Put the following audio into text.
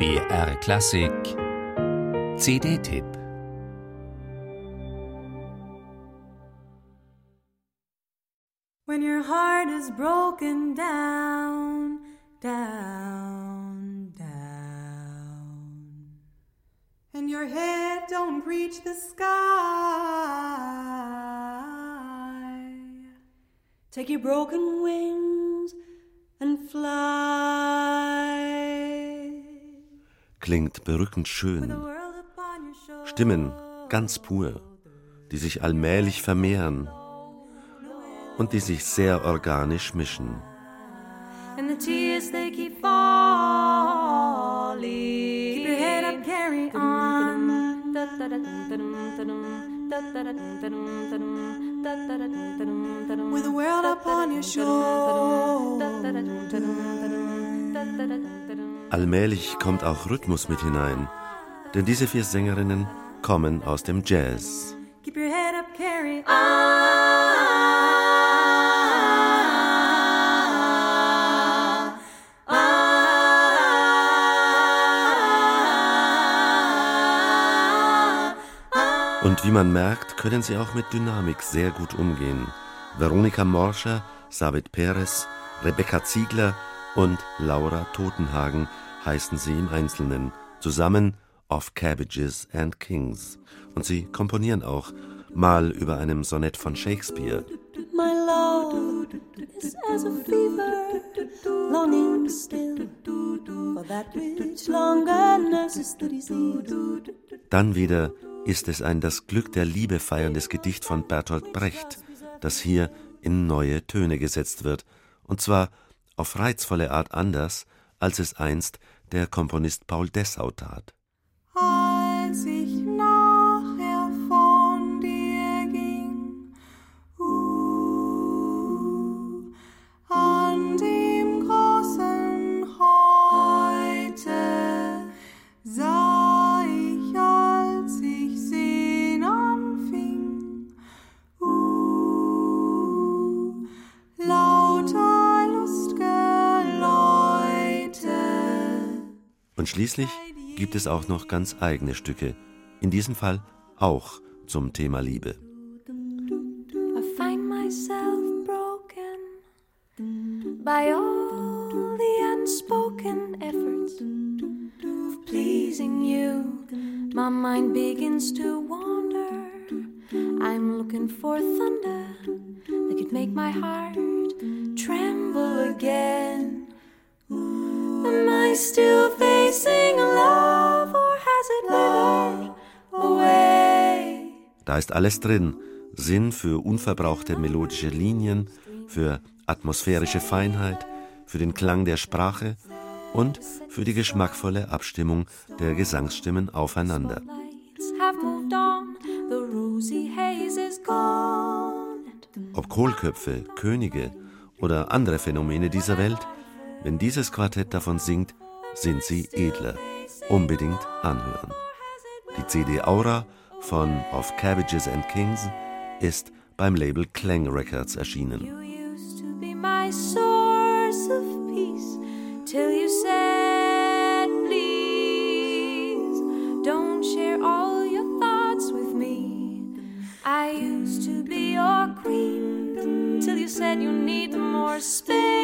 BR Klassik CD-Tipp When your heart is broken down, down, down, and your head don't reach the sky, take your broken wings and fly. Klingt berückend schön. Stimmen ganz pur, die sich allmählich vermehren und die sich sehr organisch mischen. And the tears they keep falling. Keep your head up, carry on. With the world upon your shoulders. Allmählich kommt auch Rhythmus mit hinein, denn diese vier Sängerinnen kommen aus dem Jazz. Keep your head up, carry on. Und wie man merkt, können sie auch mit Dynamik sehr gut umgehen. Veronika Morscher, Sabit Perez, Rebecca Ziegler und Laura Totenhagen heißen sie im Einzelnen, zusammen Of Cabbages and Kings. Und sie komponieren auch, mal über einem Sonett von Shakespeare, My love is as a fever, longing still for that which longer nurses the disease. Dann wieder ist es ein das Glück der Liebe feierndes Gedicht von Bertolt Brecht, das hier in neue Töne gesetzt wird, und zwar auf reizvolle Art anders, als es einst der Komponist Paul Dessau tat. Als ich Und schließlich gibt es auch noch ganz eigene Stücke, in diesem Fall auch zum Thema Liebe. By all the unspoken efforts of pleasing you. My mind begins to wander. I'm looking for thunder that could make my heart tremble again. Am I still Da ist alles drin. Sinn für unverbrauchte melodische Linien, für atmosphärische Feinheit, für den Klang der Sprache und für die geschmackvolle Abstimmung der Gesangsstimmen aufeinander. Ob Kohlköpfe, Könige oder andere Phänomene dieser Welt, wenn dieses Quartett davon singt, sind sie edler. Unbedingt anhören. Die CD Aura von Of Cabbages and Kings ist beim Label Clang Records erschienen. You used to be my source of peace till you said, please don't share all your thoughts with me. I used to be your queen till you said you need more space.